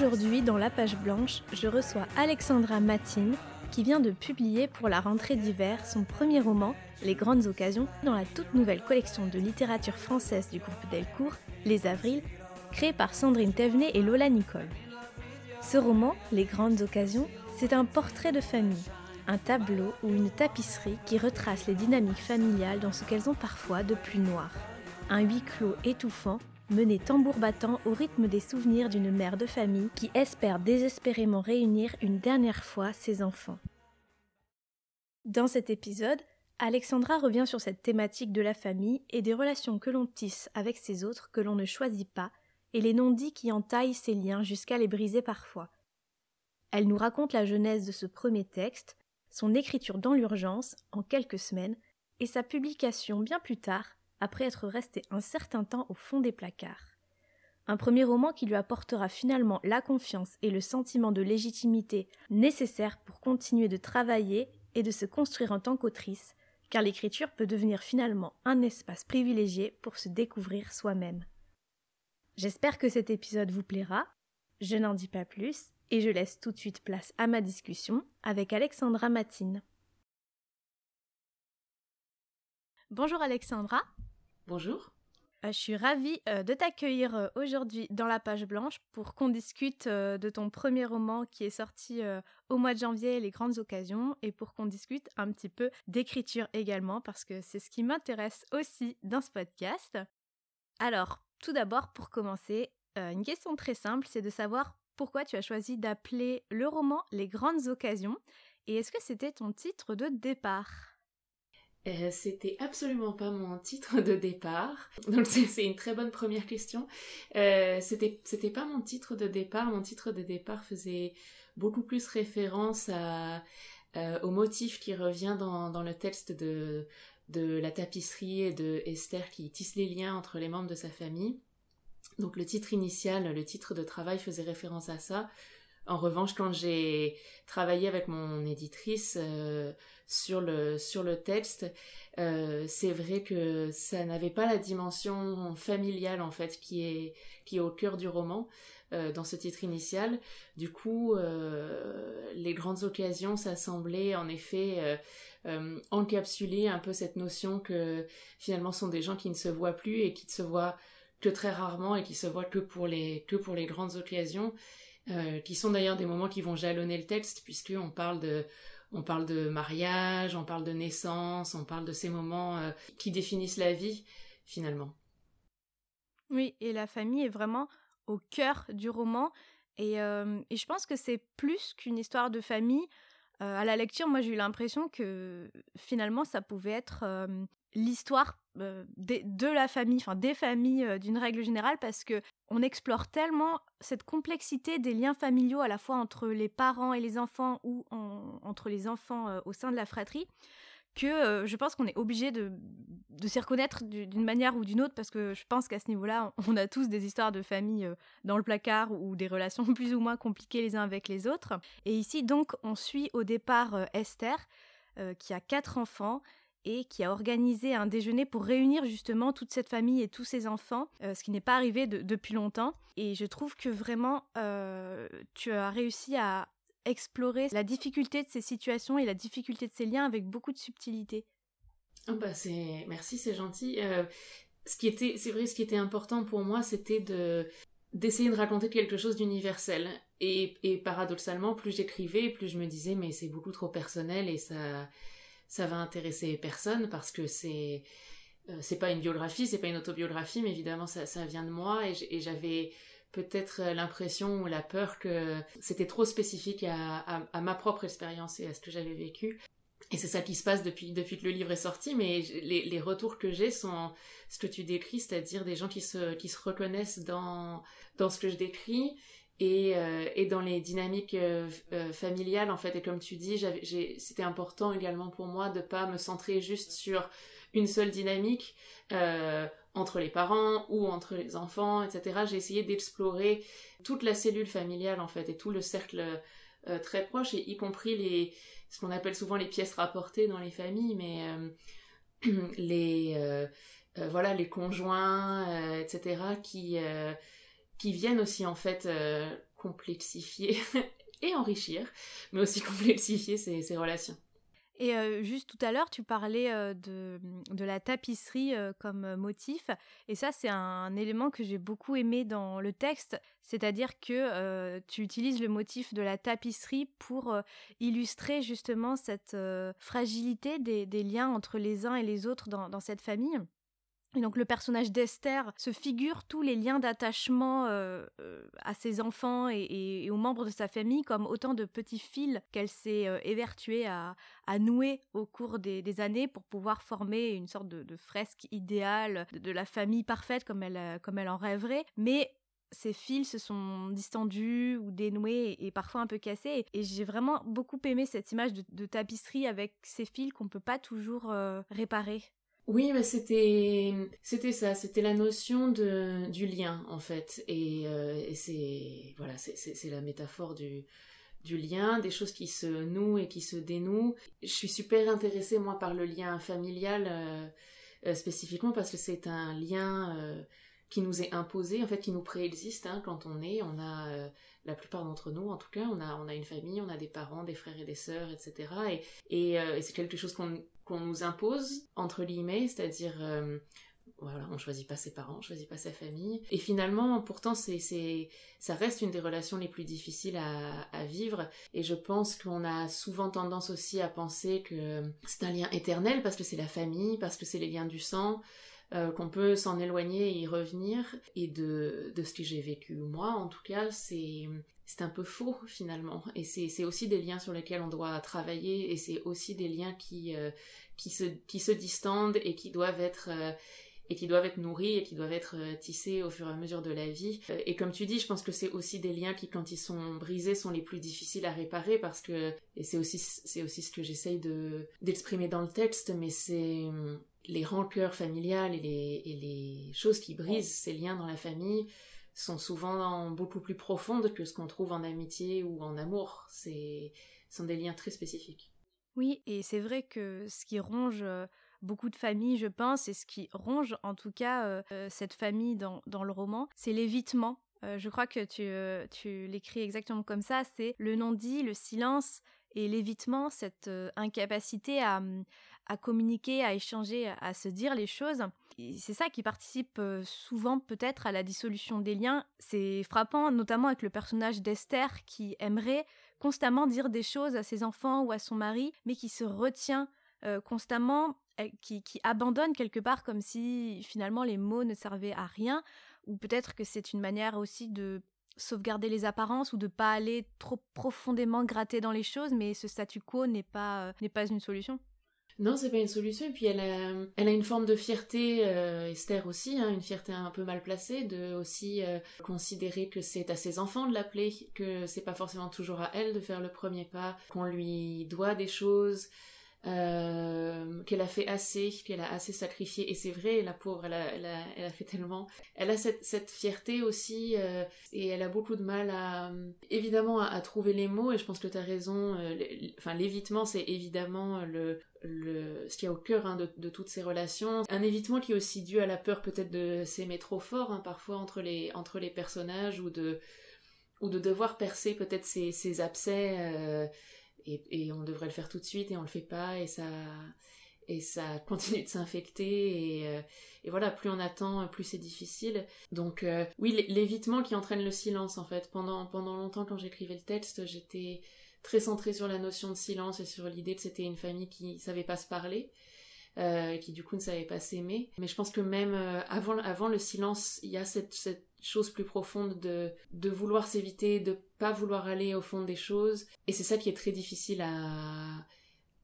Aujourd'hui, dans la page blanche, je reçois Alexandra Matine, qui vient de publier pour la rentrée d'hiver son premier roman, Les Grandes Occasions, dans la toute nouvelle collection de littérature française du groupe Delcourt, Les Avrils, créée par Sandrine Thévenet et Lola Nicole. Ce roman, Les Grandes Occasions, c'est un portrait de famille, un tableau ou une tapisserie qui retrace les dynamiques familiales dans ce qu'elles ont parfois de plus noir. Un huis clos étouffant mener tambour battant au rythme des souvenirs d'une mère de famille qui espère désespérément réunir une dernière fois ses enfants. Dans cet épisode, Alexandra revient sur cette thématique de la famille et des relations que l'on tisse avec ces autres que l'on ne choisit pas et les non-dits qui entaillent ces liens jusqu'à les briser parfois. Elle nous raconte la genèse de ce premier texte, son écriture dans l'urgence, en quelques semaines, et sa publication bien plus tard, après être resté un certain temps au fond des placards. Un premier roman qui lui apportera finalement la confiance et le sentiment de légitimité nécessaires pour continuer de travailler et de se construire en tant qu'autrice, car l'écriture peut devenir finalement un espace privilégié pour se découvrir soi-même. J'espère que cet épisode vous plaira. Je n'en dis pas plus et je laisse tout de suite place à ma discussion avec Alexandra Matine. Bonjour Alexandra. Bonjour. Euh, je suis ravie euh, de t'accueillir euh, aujourd'hui dans la page blanche pour qu'on discute de ton premier roman qui est sorti au mois de janvier, Les grandes occasions, et pour qu'on discute un petit peu d'écriture également, parce que c'est ce qui m'intéresse aussi dans ce podcast. Alors, tout d'abord, pour commencer, une question très simple, c'est de savoir pourquoi tu as choisi d'appeler le roman Les grandes occasions, et est-ce que c'était ton titre de départ? Euh, c'était absolument pas mon titre de départ. C'est une très bonne première question. Euh, c'était pas mon titre de départ. Mon titre de départ faisait beaucoup plus référence euh, au motif qui revient dans, le texte de de la tapisserie et de Esther qui tisse les liens entre les membres de sa famille. Donc le titre initial, le titre de travail faisait référence à ça. En revanche, quand j'ai travaillé avec mon éditrice euh, sur, le, sur le texte, euh, c'est vrai que ça n'avait pas la dimension familiale en fait qui est, qui est au cœur du roman euh, dans ce titre initial. Du coup, les grandes occasions, ça semblait en effet encapsuler un peu cette notion que finalement sont des gens qui ne se voient plus et qui ne se voient que très rarement et qui se voient que pour les, que pour les grandes occasions euh, qui sont d'ailleurs des moments qui vont jalonner le texte, puisqu'on parle de, on parle de mariage, on parle de naissance, on parle de ces moments euh, qui définissent la vie, finalement. Oui, et la famille est vraiment au cœur du roman, et, euh, et je pense que c'est plus qu'une histoire de famille. à la lecture, moi j'ai eu l'impression que finalement ça pouvait être l'histoire euh, de, la famille, enfin des familles euh, d'une règle générale, parce que on explore tellement cette complexité des liens familiaux à la fois entre les parents et les enfants ou entre les enfants euh, au sein de la fratrie, que je pense qu'on est obligé de s'y reconnaître d'une manière ou d'une autre, parce que je pense qu'à ce niveau-là, on a tous des histoires de famille dans le placard ou des relations plus ou moins compliquées les uns avec les autres. Et ici, donc, on suit au départ Esther, qui a quatre enfants et qui a organisé un déjeuner pour réunir justement toute cette famille et tous ses enfants, euh, ce qui n'est pas arrivé depuis longtemps. Et je trouve que vraiment, euh, tu as réussi à explorer la difficulté de ces situations et la difficulté de ces liens avec beaucoup de subtilité. Oh c'est merci, c'est gentil. Euh, ce qui était, c'est vrai, ce qui était important pour moi, c'était de d'essayer de raconter quelque chose d'universel. Et paradoxalement, plus j'écrivais, plus je me disais mais c'est beaucoup trop personnel et ça ça va intéresser personne parce que c'est euh, c'est pas une biographie, c'est pas une autobiographie, mais évidemment ça, ça vient de moi et j'avais peut-être l'impression ou la peur que c'était trop spécifique à, à, ma propre expérience et à ce que j'avais vécu. Et c'est ça qui se passe depuis, depuis que le livre est sorti, mais les, les retours que j'ai sont ce que tu décris, c'est-à-dire des gens qui se, qui se reconnaissent dans, dans ce que je décris et, et dans les dynamiques familiales en fait et comme tu dis c'était important également pour moi de pas me centrer juste sur une seule dynamique entre les parents ou entre les enfants, etc. J'ai essayé d'explorer toute la cellule familiale en fait et tout le cercle euh, très proche, y compris les ce qu'on appelle souvent les pièces rapportées dans les familles, mais euh, les euh, voilà les conjoints, etc. qui qui viennent aussi en fait complexifier et enrichir, mais aussi complexifier ces relations. Et juste tout à l'heure, tu parlais de, de, la tapisserie comme motif. Et ça, c'est un, élément que j'ai beaucoup aimé dans le texte. C'est-à-dire que tu utilises le motif de la tapisserie pour illustrer justement cette fragilité des, liens entre les uns et les autres dans cette famille. Donc le personnage d'Esther se figure tous les liens d'attachement euh, euh, à ses enfants et, aux membres de sa famille comme autant de petits fils qu'elle s'est euh, évertuée à, nouer au cours des, années pour pouvoir former une sorte de, fresque idéale de, la famille parfaite comme elle, comme elle en rêverait. Mais ces fils se sont distendus ou dénoués et, parfois un peu cassés. Et j'ai vraiment beaucoup aimé cette image de, tapisserie avec ces fils qu'on peut pas toujours réparer. Oui, mais c'était c'était ça, c'était la notion de du lien en fait, et, euh, c'est voilà, c'est la métaphore du du lien, des choses qui se nouent et qui se dénouent. Je suis super intéressée moi par le lien familial euh, euh, spécifiquement parce que c'est un lien qui nous est imposé, en fait, qui nous préexiste hein, quand on est. On a, la plupart d'entre nous, en tout cas, on a, on a une famille, on a des parents, des frères et des sœurs, etc. Et, et c'est quelque chose qu'on qu'on nous impose, entre guillemets, c'est-à-dire, euh, voilà, on choisit pas ses parents, on choisit pas sa famille. Et finalement, pourtant, c'est, ça reste une des relations les plus difficiles à, à vivre. Et je pense qu'on a souvent tendance aussi à penser que c'est un lien éternel parce que c'est la famille, parce que c'est les liens du sang. Euh, qu'on peut s'en éloigner et y revenir. Et de, de ce que j'ai vécu moi, en tout cas, c'est c'est un peu faux finalement. Et c'est aussi des liens sur lesquels on doit travailler et c'est aussi des liens qui, euh, qui, se, qui se distendent et qui doivent être... Euh, et qui doivent être nourris et qui doivent être tissés au fur et à mesure de la vie. Et comme tu dis, je pense que c'est aussi des liens qui, quand ils sont brisés, sont les plus difficiles à réparer parce que, et c'est aussi, c'est aussi ce que j'essaye de, d'exprimer dans le texte, mais c'est les rancœurs familiales et les, et les choses qui brisent ces liens dans la famille sont souvent beaucoup plus profondes que ce qu'on trouve en amitié ou en amour. C'est sont des liens très spécifiques. Oui, et c'est vrai que ce qui ronge euh, beaucoup de familles, je pense, et ce qui ronge en tout cas euh, euh, cette famille dans, dans le roman, c'est l'évitement. je crois que tu, tu l'écris exactement comme ça, c'est le non-dit, le silence et l'évitement, cette incapacité à, à communiquer, à échanger, à se dire les choses. C'est ça qui participe euh, souvent peut-être à la dissolution des liens. C'est frappant, notamment avec le personnage d'Esther qui aimerait constamment dire des choses à ses enfants ou à son mari, mais qui se retient euh, constamment, qui, qui abandonne quelque part comme si finalement les mots ne servaient à rien, ou peut-être que c'est une manière aussi de sauvegarder les apparences ou de pas aller trop profondément gratter dans les choses, mais ce statu quo n'est pas, euh, n'est pas une solution. Non, c'est pas une solution. Et puis elle a, elle a une forme de fierté, euh, Esther aussi, hein, une fierté un peu mal placée, de aussi euh, considérer que c'est à ses enfants de l'appeler, que c'est pas forcément toujours à elle de faire le premier pas, qu'on lui doit des choses. Euh, qu'elle a fait assez, qu'elle a assez sacrifié. Et c'est vrai, la pauvre, elle a, fait tellement. Elle a cette, fierté aussi, euh, et elle a beaucoup de mal à, évidemment, à, trouver les mots. Et je pense que tu as raison. Euh, enfin, l'évitement, c'est évidemment le, ce qu'il y a au cœur hein, de, toutes ces relations. Un évitement qui est aussi dû à la peur peut-être de s'aimer trop fort, hein, parfois entre les, entre les personnages, ou de, ou de devoir percer peut-être ces, ces abcès et, on devrait le faire tout de suite et on le fait pas et ça et ça continue de s'infecter et, euh, et, voilà plus on attend plus c'est difficile. Donc euh, oui l'évitement qui entraîne le silence en fait. Pendant pendant longtemps quand j'écrivais le texte j'étais très centrée sur la notion de silence et sur l'idée que c'était une famille qui savait pas se parler euh, qui du coup ne savait pas s'aimer. Mais je pense que même avant avant le silence il y a cette chose plus profonde de, de vouloir s'éviter, de pas vouloir aller au fond des choses. Et c'est ça qui est très difficile à,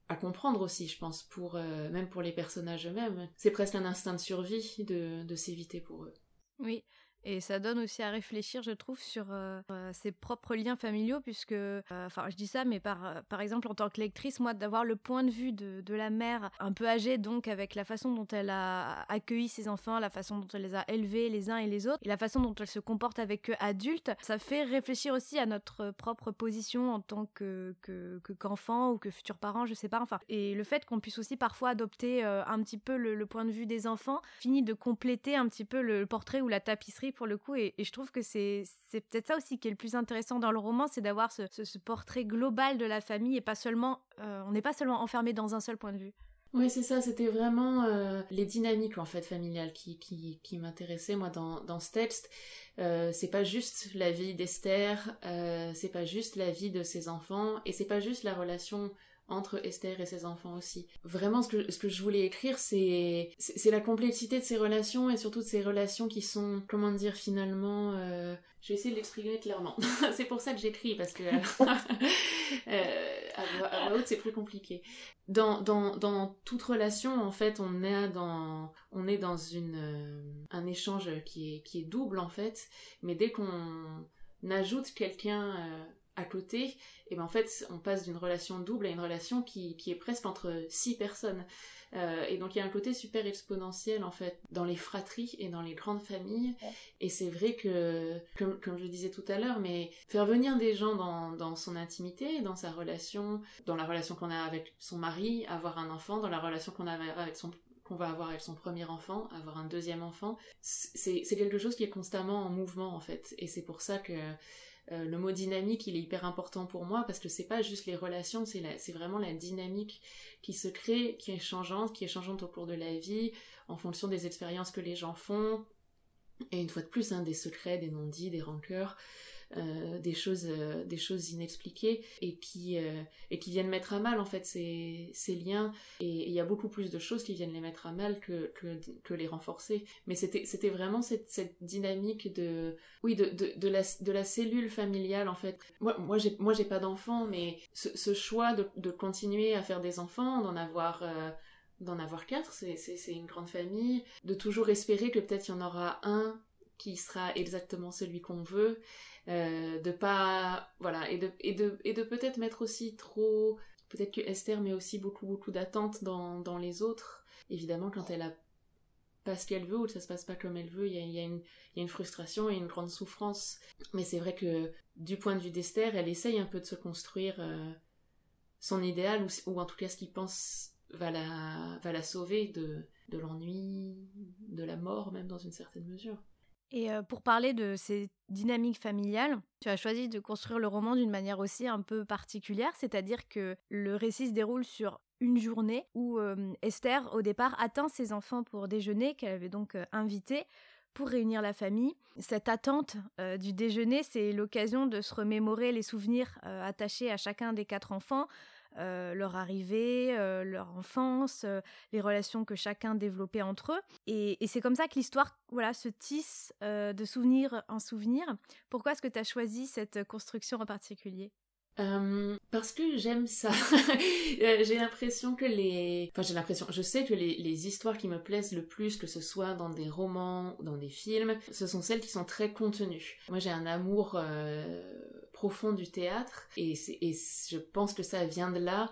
à comprendre aussi, je pense, pour, euh, même pour les personnages eux-mêmes. C'est presque un instinct de survie de, de s'éviter pour eux. Oui. Et ça donne aussi à réfléchir, je trouve, sur euh, euh, ses propres liens familiaux, puisque, euh, enfin, je dis ça, mais par, par exemple, en tant que lectrice, moi, d'avoir le point de vue de, de, la mère un peu âgée, donc avec la façon dont elle a accueilli ses enfants, la façon dont elle les a élevés les uns et les autres, et la façon dont elle se comporte avec eux adultes, ça fait réfléchir aussi à notre propre position en tant que qu'enfant ou que futur parent, je sais pas, enfin. Et le fait qu'on puisse aussi parfois adopter un petit peu le, point de vue des enfants finit de compléter un petit peu le portrait ou la tapisserie pour le coup. Et, je trouve que c'est peut-être ça aussi qui est le plus intéressant dans le roman, c'est d'avoir ce, portrait global de la famille et pas seulement, euh, on n'est pas seulement enfermé dans un seul point de vue. Oui, c'est ça, c'était vraiment euh, les dynamiques en fait familiales qui, qui, m'intéressaient moi dans, dans ce texte. Euh, c'est pas juste la vie d'Esther, c'est pas juste la vie de ses enfants, et c'est pas juste la relation entre Esther et ses enfants aussi. Vraiment, ce que, ce que je voulais écrire, c'est, la complexité de ces relations et surtout de ces relations qui sont, comment dire, finalement, euh... je vais essayer de l'exprimer clairement. c'est pour ça que j'écris, parce que euh, à voix haute, c'est plus compliqué. Dans, dans, dans toute relation, en fait, on est dans, on est dans une, euh, un échange qui est, qui est double, en fait, mais dès qu'on ajoute quelqu'un euh, à côté, et ben en fait on passe d'une relation double à une relation qui, qui est presque entre six personnes. Euh, et donc il y a un côté super exponentiel en fait dans les fratries et dans les grandes familles. Et c'est vrai que, comme, comme, je disais tout à l'heure, mais faire venir des gens dans, dans son intimité, dans sa relation, dans la relation qu'on a avec son mari, avoir un enfant, dans la relation qu'on a avec son qu'on va avoir avec son premier enfant, avoir un deuxième enfant, c'est quelque chose qui est constamment en mouvement en fait. Et c'est pour ça que euh, le mot dynamique, il est hyper important pour moi parce que c'est pas juste les relations, c'est vraiment la dynamique qui se crée, qui est changeante, qui est changeante au cours de la vie, en fonction des expériences que les gens font, et une fois de plus, hein, des secrets, des non-dits, des rancœurs. Euh, des choses euh, des choses inexpliquées et qui euh, et qui viennent mettre à mal en fait ces, liens. Et il y a beaucoup plus de choses qui viennent les mettre à mal que que, les renforcer. Mais c'était c'était vraiment cette, dynamique de oui de, de, la de la cellule familiale en fait. Moi moi j'ai moi j'ai pas d'enfants mais ce, choix de, de continuer à faire des enfants d'en avoir d'en avoir quatre, c'est une grande famille, de toujours espérer que peut-être il y en aura un qui sera exactement celui qu'on veut, euh, de pas voilà et de et de et de peut-être mettre aussi trop peut-être que Esther met aussi beaucoup beaucoup d'attentes dans, dans les autres. Évidemment quand elle a pas ce qu'elle veut ou que ça se passe pas comme elle veut il y a, y, a une, y a une frustration et une grande souffrance. Mais c'est vrai que du point de vue d'Esther elle essaye un peu de se construire euh, son idéal ou, ou en tout cas ce qu'il pense va la va la sauver de de l'ennui de la mort même dans une certaine mesure et pour parler de ces dynamiques familiales, tu as choisi de construire le roman d'une manière aussi un peu particulière, c'est-à-dire que le récit se déroule sur une journée où Esther, au départ, attend ses enfants pour déjeuner, qu'elle avait donc invité pour réunir la famille. Cette attente du déjeuner, c'est l'occasion de se remémorer les souvenirs attachés à chacun des quatre enfants, euh, leur arrivée, euh, leur enfance, euh, les relations que chacun développait entre eux. Et, c'est comme ça que l'histoire voilà, se tisse de souvenir en souvenir. Pourquoi est-ce que tu as choisi cette construction en particulier? Parce que j'aime ça. j'ai l'impression que les... Enfin, j'ai l'impression... Je sais que les, les, histoires qui me plaisent le plus, que ce soit dans des romans ou dans des films, ce sont celles qui sont très contenues. Moi, j'ai un amour profond du théâtre et, je pense que ça vient de là,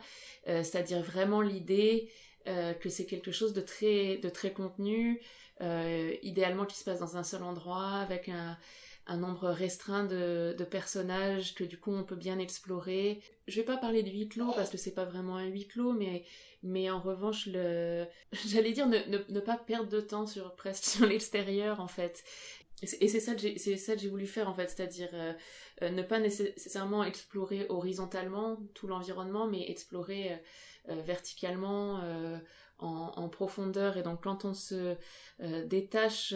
euh, c'est-à-dire vraiment l'idée euh, que c'est quelque chose de très, de très contenu, euh, idéalement qui se passe dans un seul endroit, avec un, nombre restreint de, personnages que du coup on peut bien explorer. Je vais pas parler de huis clos parce que c'est pas vraiment un huis clos, mais, mais en revanche, le... j'allais dire ne, ne, ne, pas perdre de temps sur presque sur l'extérieur en fait. Et c'est ça que j'ai, voulu faire en fait, c'est-à-dire euh, euh, ne pas nécessairement explorer horizontalement tout l'environnement, mais explorer euh, verticalement en, en, profondeur. Et donc quand on se détache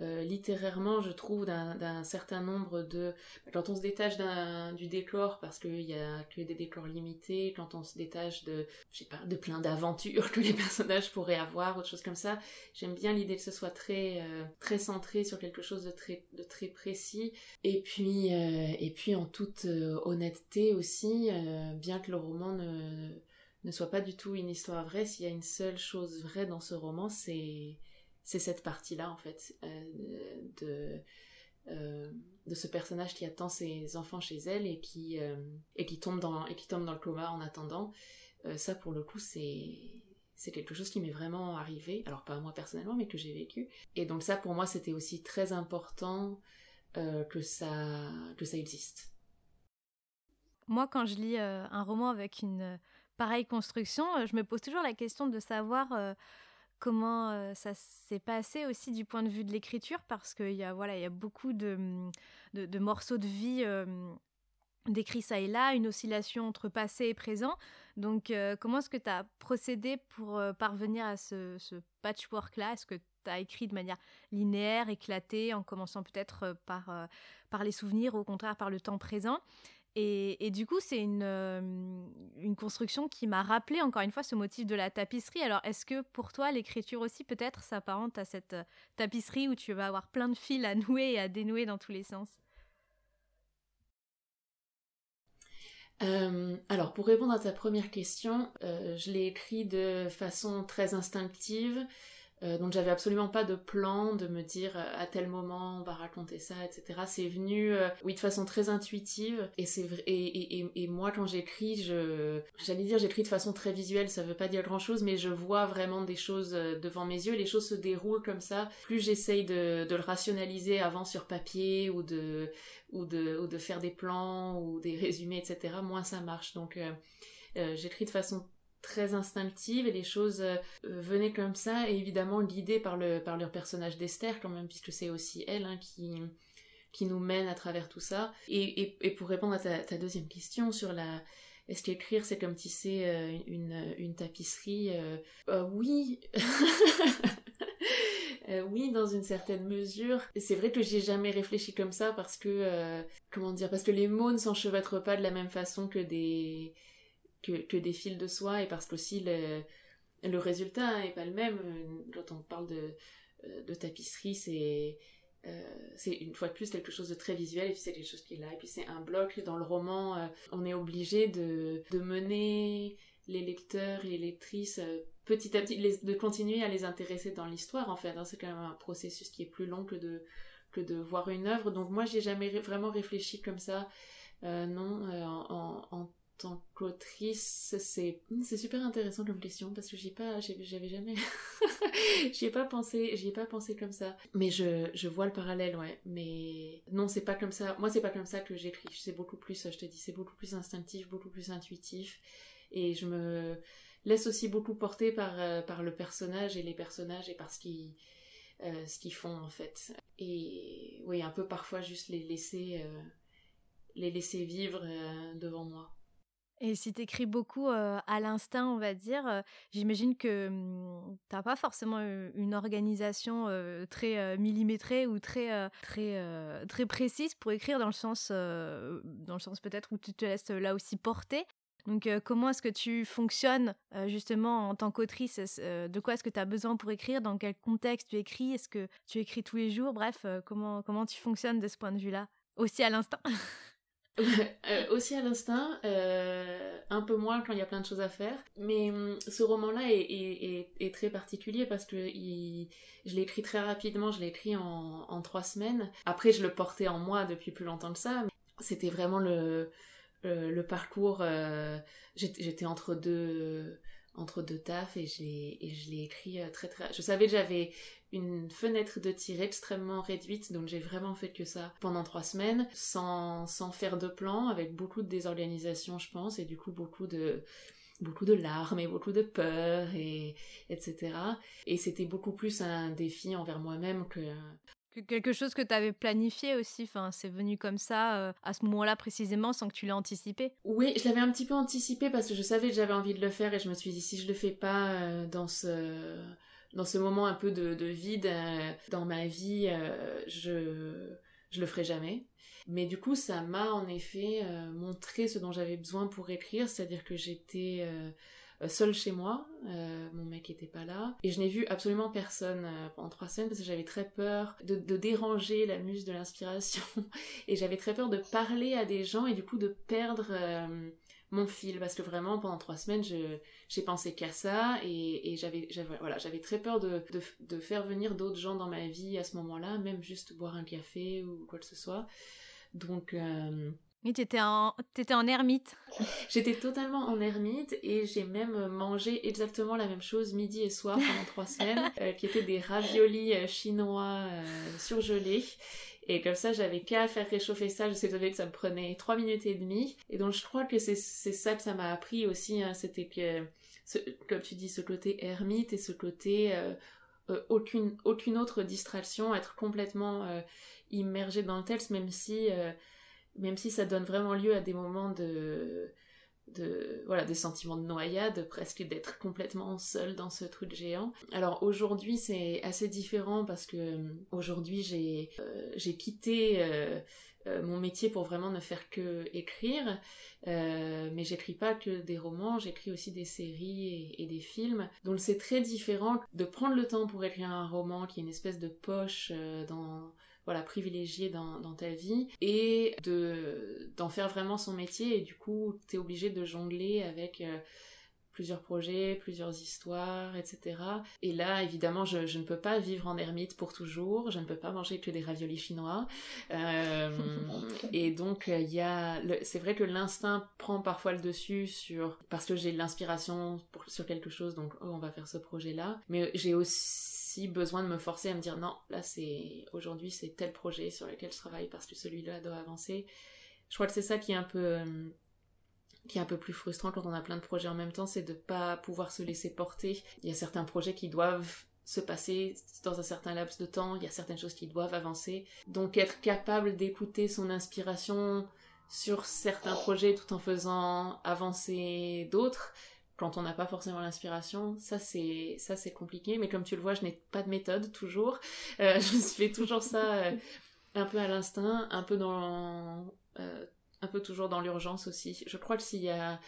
euh, littérairement, je trouve, d'un certain nombre de... Quand on se détache du décor, parce qu'il y a que des décors limités, quand on se détache de, je sais pas, de plein d'aventures que les personnages pourraient avoir, autre chose comme ça, j'aime bien l'idée que ce soit très, euh, très centré sur quelque chose de très, de très précis. Et puis, euh, et puis en toute honnêteté aussi, bien que le roman ne, ne soit pas du tout une histoire vraie, s'il y a une seule chose vraie dans ce roman, c'est c'est cette partie-là en fait de de ce personnage qui attend ses enfants chez elle et qui et qui tombe dans et qui tombe dans le coma en attendant. ça pour le coup c'est c'est quelque chose qui m'est vraiment arrivé, alors pas moi personnellement, mais que j'ai vécu. Et donc ça, pour moi, c'était aussi très important euh, que, ça, que ça existe. Moi, quand je lis euh, un roman avec une euh, pareille construction, je me pose toujours la question de savoir comment ça s'est passé aussi du point de vue de l'écriture, parce qu'il y, a, voilà, y a beaucoup de, de, de morceaux de vie décrits ça et là, une oscillation entre passé et présent. Donc, euh, comment est-ce que tu as procédé pour euh, parvenir à ce, patchwork-là? Est-ce que tu as écrit de manière linéaire, éclatée, en commençant peut-être euh, par, par les souvenirs, au contraire par le temps présent? Et, du coup, c'est une, une construction qui m'a rappelé encore une fois ce motif de la tapisserie. Alors, est-ce que pour toi, l'écriture aussi, peut-être, s'apparente à cette tapisserie où tu vas avoir plein de fils à nouer et à dénouer dans tous les sens? Euh, alors, pour répondre à ta première question, euh, je l'ai écrit de façon très instinctive. Euh, donc j'avais absolument pas de plan de me dire euh, à tel moment on va raconter ça, etc. C'est venu, euh, oui, de façon très intuitive. Et c'est vrai. Et, et, et, moi, quand j'écris, je, j'allais dire, j'écris de façon très visuelle. Ça veut pas dire grand chose, mais je vois vraiment des choses devant mes yeux. Les choses se déroulent comme ça. Plus j'essaye de, de le rationaliser avant sur papier ou de ou de ou de faire des plans ou des résumés, etc. Moins ça marche. Donc j'écris de façon très instinctive et les choses euh, venaient comme ça. Et évidemment guidées par le par leur personnage d'Esther quand même puisque c'est aussi elle hein, qui qui nous mène à travers tout ça. Et, et, pour répondre à ta, deuxième question sur la est-ce qu'écrire c'est comme tisser euh, une, une tapisserie euh, oui. Oui, dans une certaine mesure. C'est vrai que j'ai jamais réfléchi comme ça parce que, comment dire, parce que les mots ne s'enchevêtrent pas de la même façon que des, que, des fils de soie et parce qu'aussi le, le résultat est pas le même. Quand on parle de, euh, de tapisserie, c'est euh, c'est une fois de plus quelque chose de très visuel et puis c'est quelque chose qui est là et puis c'est un bloc dans le roman euh, on est obligé de, de, mener les lecteurs et les lectrices petit à petit de continuer à les intéresser dans l'histoire en fait hein. c'est quand même un processus qui est plus long que de que de voir une œuvre donc moi j'ai jamais vraiment réfléchi comme ça non en, en tant qu'autrice, c'est c'est super intéressant comme question parce que j'ai pas j'avais jamais j'y ai pas pensé, j'y ai pas pensé comme ça. Mais je, je vois le parallèle, ouais, mais non, c'est pas comme ça. Moi, c'est pas comme ça que j'écris. C'est beaucoup plus je te dis, c'est beaucoup plus instinctif, beaucoup plus intuitif et je me laisse aussi beaucoup porter par euh, par le personnage et les personnages et par ce qu'ils euh, ce qu'ils font en fait. Et oui, un peu parfois juste les laisser euh, les laisser vivre devant moi. Et si tu écris beaucoup à l'instinct, on va dire, j'imagine que mmh, tu n'as pas forcément une organisation très millimétrée ou très, très, très précise pour écrire dans le sens, dans sens peut-être où tu te laisses là aussi porter. Donc, comment est-ce que tu fonctionnes justement en tant qu'autrice? De quoi est-ce que tu as besoin pour écrire? Dans quel contexte tu écris? Est-ce que tu écris tous les jours? Bref, comment, comment tu fonctionnes de ce point de vue-là? Aussi à l'instinct Euh, aussi à l'instinct, euh, un peu moins quand il y a plein de choses à faire. Mais hum, ce roman-là est, très particulier parce que je l'ai écrit très rapidement, je l'ai écrit en, trois semaines. Après, je le portais en moi depuis plus longtemps que ça. C'était vraiment le, euh, le parcours. J'étais entre deux entre deux tafs et, je l'ai écrit très très... Je savais que j'avais une fenêtre de tir extrêmement réduite, donc j'ai vraiment fait que ça pendant trois semaines, sans, sans faire de plan, avec beaucoup de désorganisation, je pense, et du coup beaucoup de beaucoup de larmes et beaucoup de peur et etc. Et c'était beaucoup plus un défi envers moi-même que que quelque chose que tu avais planifié aussi, enfin, c'est venu comme ça, euh, à ce moment-là précisément, sans que tu l'aies anticipé? Oui, je l'avais un petit peu anticipé parce que je savais que j'avais envie de le faire et je me suis dit, si je le fais pas euh, dans ce dans ce moment un peu de, de vide euh, dans ma vie, je je le ferai jamais. Mais du coup, ça m'a en effet montré ce dont j'avais besoin pour écrire, c'est-à-dire que j'étais seule chez moi, mon mec était pas là, et je n'ai vu absolument personne pendant trois semaines parce que j'avais très peur de, déranger la muse de l'inspiration, et j'avais très peur de parler à des gens et du coup de perdre mon fil. Parce que vraiment pendant trois semaines j'ai pensé qu'à ça. Et, j'avais voilà très peur de, de, faire venir d'autres gens dans ma vie à ce moment-là même juste boire un café ou quoi que ce soit. Donc euh, oui, t'étais en, étais en ermite. J'étais totalement en ermite et j'ai même mangé exactement la même chose midi et soir pendant trois semaines, euh, qui étaient des raviolis euh, chinois surgelés. Et comme ça, j'avais qu'à faire réchauffer ça. Je sais que ça me prenait 3 minutes et demie. Et donc, je crois que c'est ça que ça m'a appris aussi. Hein. C'était que, comme tu dis, ce côté ermite et ce côté euh, euh, aucune, aucune autre distraction, être complètement euh, immergé dans le texte, même si, même si ça donne vraiment lieu à des moments de voilà des sentiments de noyade presque d'être complètement seul dans ce truc géant. Alors aujourd'hui c'est assez différent parce que euh, aujourd'hui j'ai euh, quitté euh, mon métier pour vraiment ne faire que écrire. Mais j'écris pas que des romans j'écris aussi des séries et, et des films. Donc c'est très différent de prendre le temps pour écrire un roman qui est une espèce de poche dans voilà privilégié dans, dans ta vie et de d'en faire vraiment son métier et du coup t'es obligé de jongler avec euh, plusieurs projets, plusieurs histoires, etc. Et là, évidemment, je, je, ne peux pas vivre en ermite pour toujours, je ne peux pas manger que des raviolis chinois. Euh, et donc, il y a... C'est vrai que l'instinct prend parfois le dessus sur... Parce que j'ai l'inspiration sur quelque chose, donc oh, on va faire ce projet-là. Mais j'ai aussi besoin de me forcer à me dire non, là c'est aujourd'hui c'est tel projet sur lequel je travaille parce que celui-là doit avancer. Je crois que c'est ça qui est un peu euh, qui est un peu plus frustrant quand on a plein de projets en même temps, c'est de pas pouvoir se laisser porter. Il y a certains projets qui doivent se passer dans un certain laps de temps, il y a certaines choses qui doivent avancer. Donc être capable d'écouter son inspiration sur certains projets tout en faisant avancer d'autres, quand on n'a pas forcément l'inspiration, ça c'est ça c'est compliqué. Mais comme tu le vois, je n'ai pas de méthode toujours. Euh, je fais toujours ça euh, un peu à l'instinct, un peu dans euh, un peu toujours dans l'urgence aussi. Je crois que s'il y a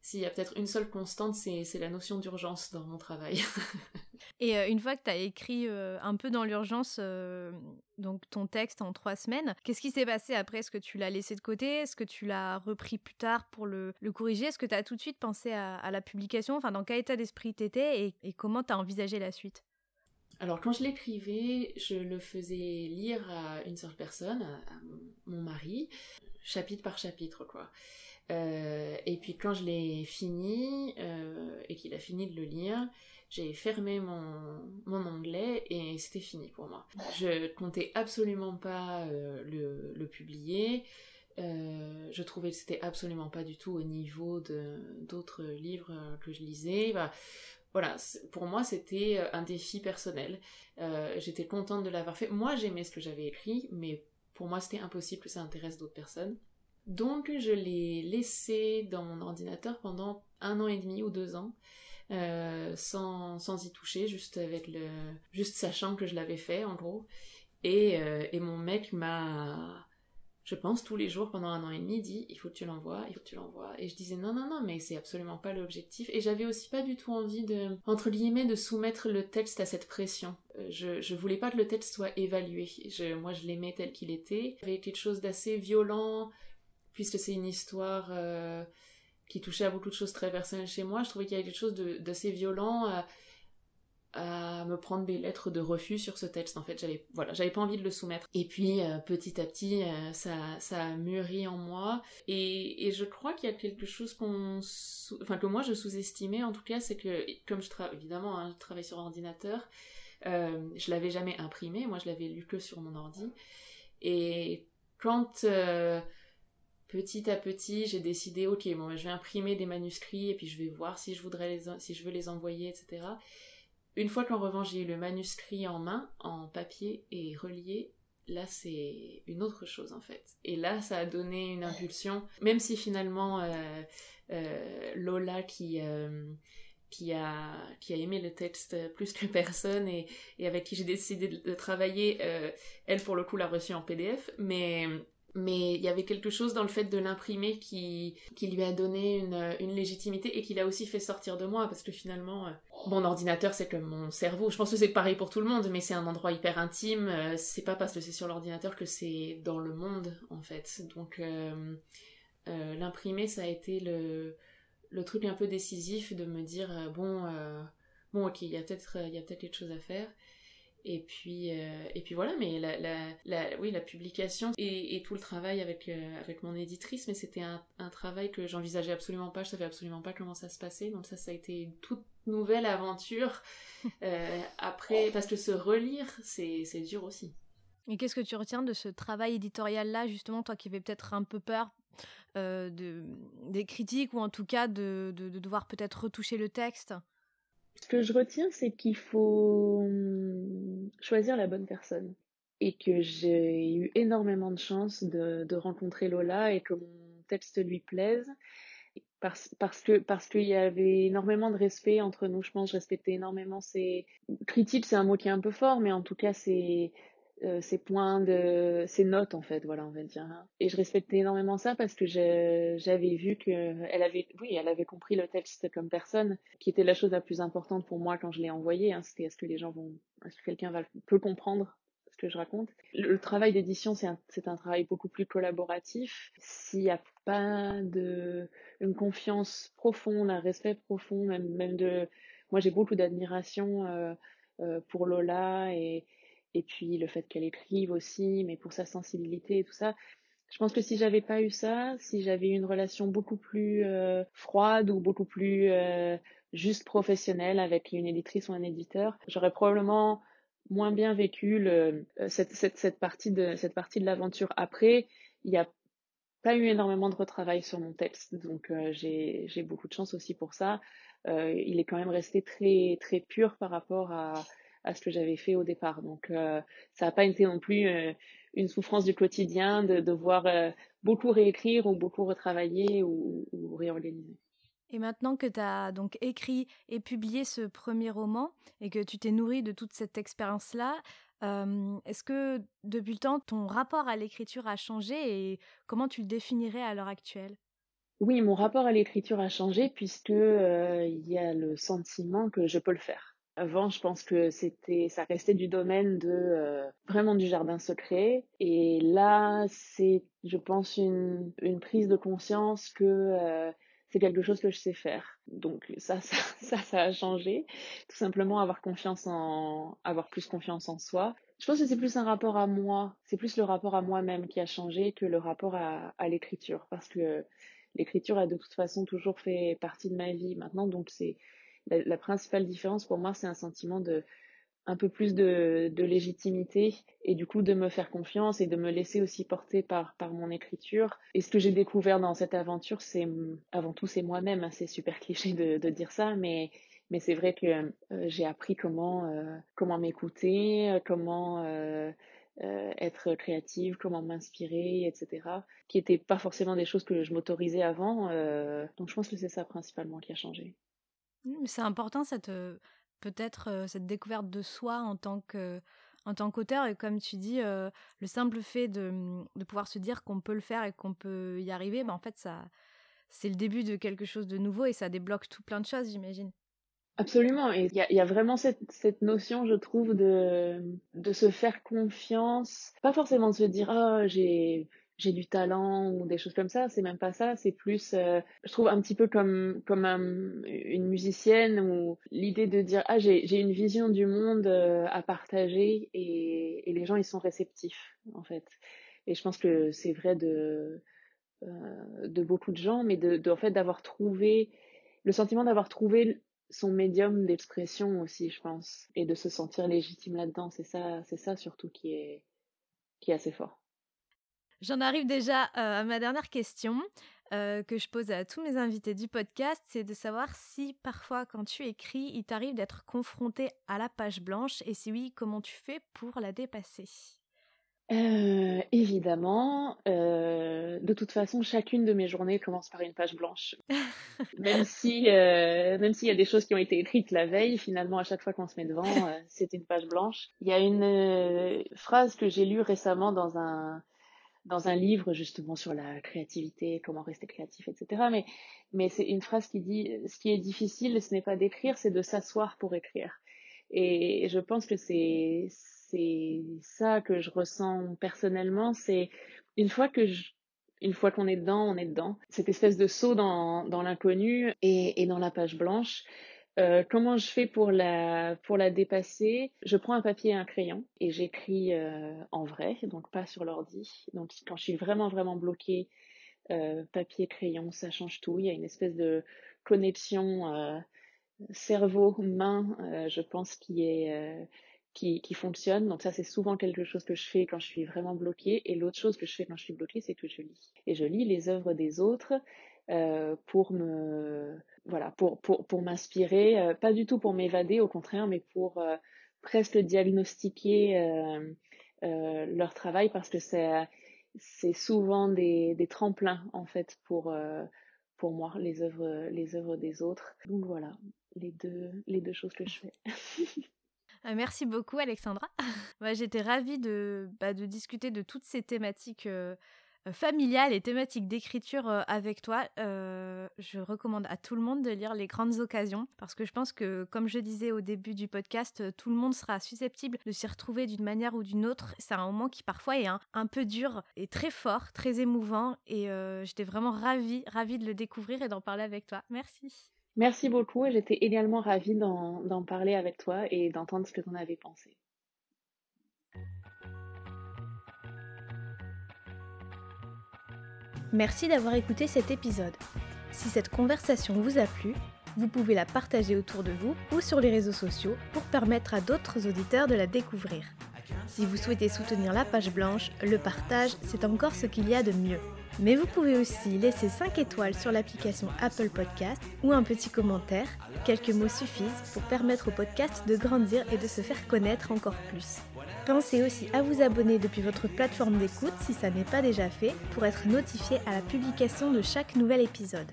s'il y a peut-être une seule constante, c'est la notion d'urgence dans mon travail. Et euh, une fois que tu as écrit euh, un peu dans l'urgence euh, donc ton texte en trois semaines, qu'est-ce qui s'est passé après? Est-ce que tu l'as laissé de côté? Est-ce que tu l'as repris plus tard pour le, corriger? Est-ce que tu as tout de suite pensé à, la publication? Enfin, dans quel état d'esprit t'étais et, et comment tu as envisagé la suite? Alors quand je l'écrivais, je le faisais lire à une seule personne, à mon mari, chapitre par chapitre quoi. Et puis quand je l'ai fini et qu'il a fini de le lire, j'ai fermé mon, mon onglet et c'était fini pour moi. Je comptais absolument pas euh, le, publier. je trouvais que c'était absolument pas du tout au niveau d'autres livres que je lisais. Bah, voilà, pour moi c'était un défi personnel. J'étais contente de l'avoir fait. Moi j'aimais ce que j'avais écrit, mais pour moi c'était impossible que ça intéresse d'autres personnes. Donc je l'ai laissé dans mon ordinateur pendant un an et demi ou deux ans. Euh, sans, sans y toucher, juste avec le, juste sachant que je l'avais fait en gros. Et, euh, et mon mec m'a, je pense tous les jours pendant un an et demi dit il faut que tu l'envoies, il faut que tu l'envoies. Et je disais non non non mais c'est absolument pas l'objectif. Et j'avais aussi pas du tout envie de entre guillemets de soumettre le texte à cette pression. Euh, je, je voulais pas que le texte soit évalué. Je, moi je l'aimais tel qu'il était. Il y avait quelque chose d'assez violent puisque c'est une histoire qui touchait à beaucoup de choses très personnelles chez moi, je trouvais qu'il y avait quelque chose d'assez violent à, me prendre des lettres de refus sur ce texte. En fait, j'avais voilà, j'avais pas envie de le soumettre. Et puis euh, petit à petit, euh, ça, ça a mûri en moi. Et, je crois qu'il y a quelque chose qu'on, enfin que moi je sous-estimais en tout cas, c'est que comme je travaille évidemment, hein, je sur ordinateur, je l'avais jamais imprimé. Moi, je l'avais lu que sur mon ordi. Et quand petit à petit, j'ai décidé, ok, bon, je vais imprimer des manuscrits et puis je vais voir si je voudrais les, si je veux les envoyer, etc. Une fois qu'en revanche j'ai eu le manuscrit en main, en papier et relié, là c'est une autre chose en fait. Et là ça a donné une impulsion, même si finalement euh, euh, Lola qui euh, qui a qui a aimé le texte plus que personne et, et avec qui j'ai décidé de, de travailler, elle pour le coup l'a reçu en PDF, mais mais il y avait quelque chose dans le fait de l'imprimer qui, lui a donné une, légitimité et qui l'a aussi fait sortir de moi parce que finalement euh, mon ordinateur c'est comme mon cerveau. Je pense que c'est pareil pour tout le monde mais c'est un endroit hyper intime. Euh, c'est pas parce que c'est sur l'ordinateur que c'est dans le monde en fait. Donc euh, l'imprimer, ça a été le, le truc un peu décisif de me dire bon, bon, ok, il y a peut-être il y a peut-être quelque chose à faire. Et puis, euh, et puis voilà, mais la, la, la, oui, la publication et, et, tout le travail avec, euh, avec mon éditrice, mais c'était un, un, travail que j'envisageais absolument pas, je savais absolument pas comment ça se passait, donc ça, ça a été une toute nouvelle aventure. Euh, après, parce que se relire, c'est dur aussi. Et qu'est-ce que tu retiens de ce travail éditorial-là, justement, toi qui avais peut-être un peu peur de, des critiques, ou en tout cas de, de, de devoir peut-être retoucher le texte? Ce que je retiens, c'est qu'il faut hum, choisir la bonne personne. Et que j'ai eu énormément de chance de, rencontrer Lola et que mon texte lui plaise. Parce, parce que parce qu'il y avait énormément de respect entre nous, je pense, je respectais énormément ses critiques, c'est un mot qui est un peu fort, mais en tout cas c'est euh, ses points de ses notes en fait voilà on va dire et je respectais énormément ça parce que j'avais vu que elle avait oui elle avait compris le texte comme personne qui était la chose la plus importante pour moi quand je l'ai envoyé hein, c'était est-ce que les gens vont est-ce que quelqu'un va peut comprendre ce que je raconte. Le, travail d'édition c'est un un travail beaucoup plus collaboratif. S'il n'y a pas de une confiance profonde un respect profond même même de moi j'ai beaucoup d'admiration euh, euh, pour Lola et et puis le fait qu'elle écrive aussi, mais pour sa sensibilité et tout ça. Je pense que si j'avais pas eu ça, si j'avais eu une relation beaucoup plus euh, froide ou beaucoup plus euh, juste professionnelle avec une éditrice ou un éditeur, j'aurais probablement moins bien vécu euh, cette, cette, cette partie de cette partie de l'aventure. Après, il n'y a pas eu énormément de retravail sur mon texte, donc j'ai j'ai beaucoup de chance aussi pour ça. il est quand même resté très très pur par rapport à à ce que j'avais fait au départ. Donc euh, ça n'a pas été non plus euh, une souffrance du quotidien de devoir euh, beaucoup réécrire ou beaucoup retravailler ou, réorganiser. Et maintenant que tu as donc écrit et publié ce premier roman et que tu t'es nourri de toute cette expérience-là, est-ce que depuis le temps, ton rapport à l'écriture a changé et comment tu le définirais à l'heure actuelle? Oui, mon rapport à l'écriture a changé puisque il y a le sentiment que je peux le faire. Avant, je pense que c'était, ça restait du domaine de euh, vraiment du jardin secret. Et là, c'est, je pense, une, une prise de conscience que euh, c'est quelque chose que je sais faire. Donc ça, ça, ça, a changé. Tout simplement avoir confiance en, avoir plus confiance en soi. Je pense que c'est plus un rapport à moi. C'est plus le rapport à moi-même qui a changé que le rapport à, à l'écriture, parce que l'écriture a de toute façon toujours fait partie de ma vie maintenant. Donc c'est la, principale différence pour moi, c'est un sentiment de un peu plus de, légitimité et du coup de me faire confiance et de me laisser aussi porter par, par mon écriture. Et ce que j'ai découvert dans cette aventure, c'est avant tout c'est moi-même. Hein, c'est super cliché de, dire ça, mais mais c'est vrai que euh, j'ai appris comment euh, comment m'écouter, comment euh, être créative, comment m'inspirer, etc. Qui n'étaient pas forcément des choses que je m'autorisais avant. donc je pense que c'est ça principalement qui a changé. C'est important cette peut-être cette découverte de soi en tant que en tant qu'auteur et comme tu dis le simple fait de, mmh, de pouvoir se dire qu'on peut le faire et qu'on peut y arriver ben en fait ça c'est le début de quelque chose de nouveau et ça débloque tout plein de choses j'imagine. Absolument, et il y a, vraiment cette, notion, je trouve, de, de se faire confiance, pas forcément de se dire ah j'ai j'ai du talent ou des choses comme ça. C'est même pas ça. C'est plus, euh, je trouve un petit peu comme comme une musicienne ou l'idée de dire ah j'ai une vision du monde euh, à partager et, et les gens ils sont réceptifs en fait. Et je pense que c'est vrai de euh, de beaucoup de gens, mais de en fait d'avoir trouvé le sentiment d'avoir trouvé son médium d'expression aussi, je pense, et de se sentir légitime là-dedans. C'est ça, c'est ça surtout qui est qui est assez fort. J'en arrive déjà euh, à ma dernière question euh, que je pose à tous mes invités du podcast, c'est de savoir si parfois quand tu écris, il t'arrive d'être confronté à la page blanche et si oui, comment tu fais pour la dépasser? Euh, évidemment, de toute façon, chacune de mes journées commence par une page blanche. même si, même s'il y a des choses qui ont été écrites la veille, finalement, à chaque fois qu'on se met devant, c'est une page blanche. Il y a une phrase que j'ai lue récemment dans un dans un livre justement sur la créativité, comment rester créatif, etc. Mais, mais c'est une phrase qui dit ce qui est difficile, ce n'est pas d'écrire, c'est de s'asseoir pour écrire. Et je pense que c'est c'est ça que je ressens personnellement, c'est une fois que je une fois qu'on est dedans, on est dedans. Cette espèce de saut dans, dans l'inconnu et, et, dans la page blanche. Euh, comment je fais pour la, pour la dépasser? Je prends un papier et un crayon et j'écris euh, en vrai, donc pas sur l'ordi. Donc quand je suis vraiment, vraiment bloquée, euh, papier, crayon, ça change tout. Il y a une espèce de connexion cerveau-main, euh, je pense, qui est qui, qui fonctionne. Donc ça, c'est souvent quelque chose que je fais quand je suis vraiment bloquée. Et l'autre chose que je fais quand je suis bloquée, c'est que je lis. Et je lis les œuvres des autres pour me voilà pour pour pour m'inspirer, euh, pas du tout pour m'évader, au contraire, mais pour euh, presque diagnostiquer euh, leur travail parce que c'est c'est souvent des, des tremplins en fait pour pour moi les œuvres les œuvres des autres. Donc voilà les deux les deux choses que je fais. Euh, merci beaucoup Alexandra. J'étais ravie de, bah, de discuter de toutes ces thématiques euh, euh, familiales et thématiques d'écriture avec toi. je recommande à tout le monde de lire Les Grandes Occasions parce que je pense que, comme je disais au début du podcast, tout le monde sera susceptible de s'y retrouver d'une manière ou d'une autre. C'est un moment qui parfois est un, un, peu dur et très fort, très émouvant et j'étais vraiment ravie, ravie de le découvrir et d'en parler avec toi. Merci. Merci beaucoup et j'étais également ravie d'en parler avec toi et d'entendre ce que tu en avais pensé. Merci d'avoir écouté cet épisode. Si cette conversation vous a plu, vous pouvez la partager autour de vous ou sur les réseaux sociaux pour permettre à d'autres auditeurs de la découvrir. Si vous souhaitez soutenir la page blanche, le partage, c'est encore ce qu'il y a de mieux. Mais vous pouvez aussi laisser 5 étoiles sur l'application Apple Podcast ou un petit commentaire. Quelques mots suffisent pour permettre au podcast de grandir et de se faire connaître encore plus. Pensez aussi à vous abonner depuis votre plateforme d'écoute si ça n'est pas déjà fait pour être notifié à la publication de chaque nouvel épisode.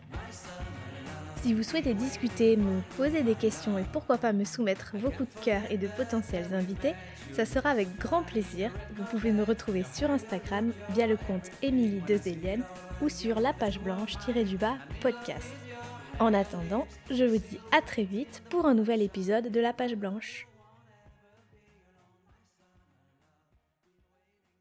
Si vous souhaitez discuter, me poser des questions et pourquoi pas me soumettre vos coups de cœur et de potentiels invités, ça sera avec grand plaisir. Vous pouvez me retrouver sur Instagram via le compte Émilie Dezélienne ou sur la page blanche-du-bas podcast. En attendant, je vous dis à très vite pour un nouvel épisode de la page blanche.